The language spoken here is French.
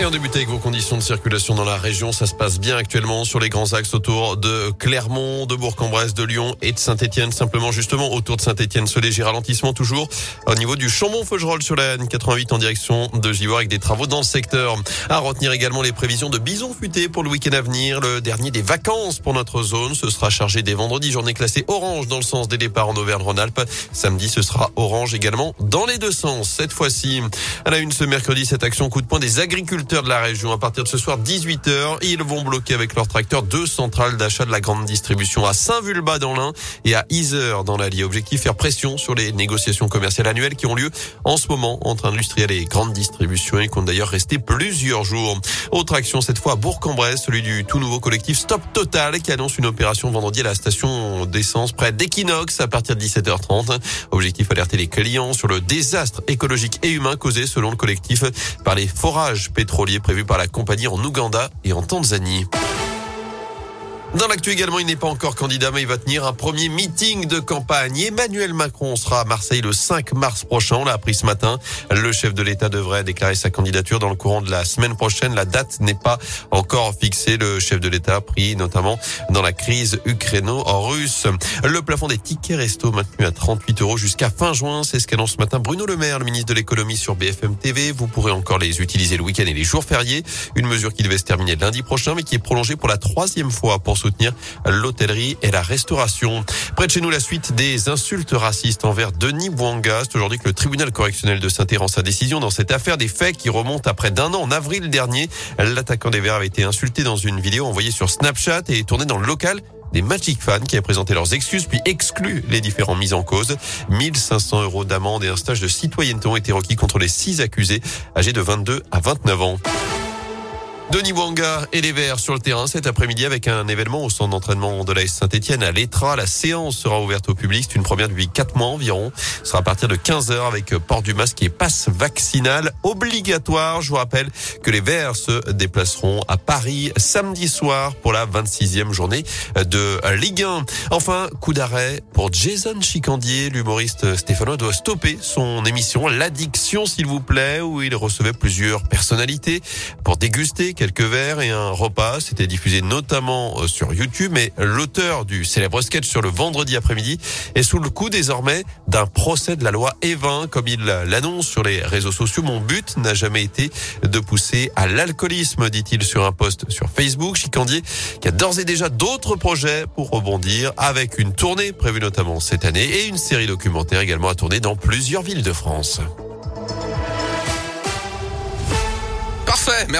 Et on débute avec vos conditions de circulation dans la région. Ça se passe bien actuellement sur les grands axes autour de Clermont, de Bourg-en-Bresse, de Lyon et de Saint-Etienne. Simplement, justement, autour de Saint-Etienne, ce léger ralentissement toujours au niveau du Chambon-Feugerolles sur la N88 en direction de Givor avec des travaux dans le secteur. À retenir également les prévisions de bison futé pour le week-end à venir. Le dernier des vacances pour notre zone. Ce sera chargé dès vendredi. Journée classée orange dans le sens des départs en Auvergne-Rhône-Alpes. Samedi, ce sera orange également dans les deux sens. Cette fois-ci, à la une ce mercredi, cette action coup de poing des agriculteurs de la région. À partir de ce soir, 18h, ils vont bloquer avec leur tracteur deux centrales d'achat de la grande distribution à Saint-Vulbas dans l'Ain et à Isère dans l'Allier. Objectif, faire pression sur les négociations commerciales annuelles qui ont lieu en ce moment entre industriels et grandes distributions et qui ont d'ailleurs resté plusieurs jours. Autre action cette fois à Bourg-en-Bresse, celui du tout nouveau collectif Stop Total qui annonce une opération vendredi à la station d'essence près d'Equinox à partir de 17h30. Objectif alerter les clients sur le désastre écologique et humain causé selon le collectif par les forages pétroliers prévus par la compagnie en Ouganda et en Tanzanie. Dans l'actu également, il n'est pas encore candidat, mais il va tenir un premier meeting de campagne. Emmanuel Macron sera à Marseille le 5 mars prochain. On l'a appris ce matin. Le chef de l'État devrait déclarer sa candidature dans le courant de la semaine prochaine. La date n'est pas encore fixée. Le chef de l'État pris notamment dans la crise ukraino-russe. Le plafond des tickets resto maintenu à 38 euros jusqu'à fin juin. C'est ce qu'annonce ce matin Bruno Le Maire, le ministre de l'économie sur BFM TV. Vous pourrez encore les utiliser le week-end et les jours fériés. Une mesure qui devait se terminer lundi prochain, mais qui est prolongée pour la troisième fois soutenir l'hôtellerie et la restauration. Près de chez nous, la suite des insultes racistes envers Denis Bouanga. C'est aujourd'hui que le tribunal correctionnel de saint rend sa décision dans cette affaire des faits qui remontent à près d'un an. En avril dernier, l'attaquant des Verts avait été insulté dans une vidéo envoyée sur Snapchat et tournée dans le local des Magic Fans qui a présenté leurs excuses puis exclu les différents mises en cause. 1500 euros d'amende et un stage de citoyenneté ont été requis contre les six accusés âgés de 22 à 29 ans. Denis Wanga et les Verts sur le terrain cet après-midi avec un événement au centre d'entraînement de la Saint-Etienne à l'Etra. La séance sera ouverte au public. C'est une première depuis quatre mois environ. Ce sera à partir de 15 heures avec port du masque et passe vaccinal obligatoire. Je vous rappelle que les Verts se déplaceront à Paris samedi soir pour la 26e journée de Ligue 1. Enfin, coup d'arrêt pour Jason Chicandier. L'humoriste stéphanois doit stopper son émission L'Addiction, s'il vous plaît, où il recevait plusieurs personnalités pour déguster quelques verres et un repas. C'était diffusé notamment euh, sur YouTube, mais l'auteur du célèbre sketch sur le vendredi après-midi est sous le coup désormais d'un procès de la loi Evin, comme il l'annonce sur les réseaux sociaux. Mon but n'a jamais été de pousser à l'alcoolisme, dit-il sur un post sur Facebook. Chicandier qui a d'ores et déjà d'autres projets pour rebondir avec une tournée prévue notamment cette année et une série documentaire également à tourner dans plusieurs villes de France. Parfait, merci.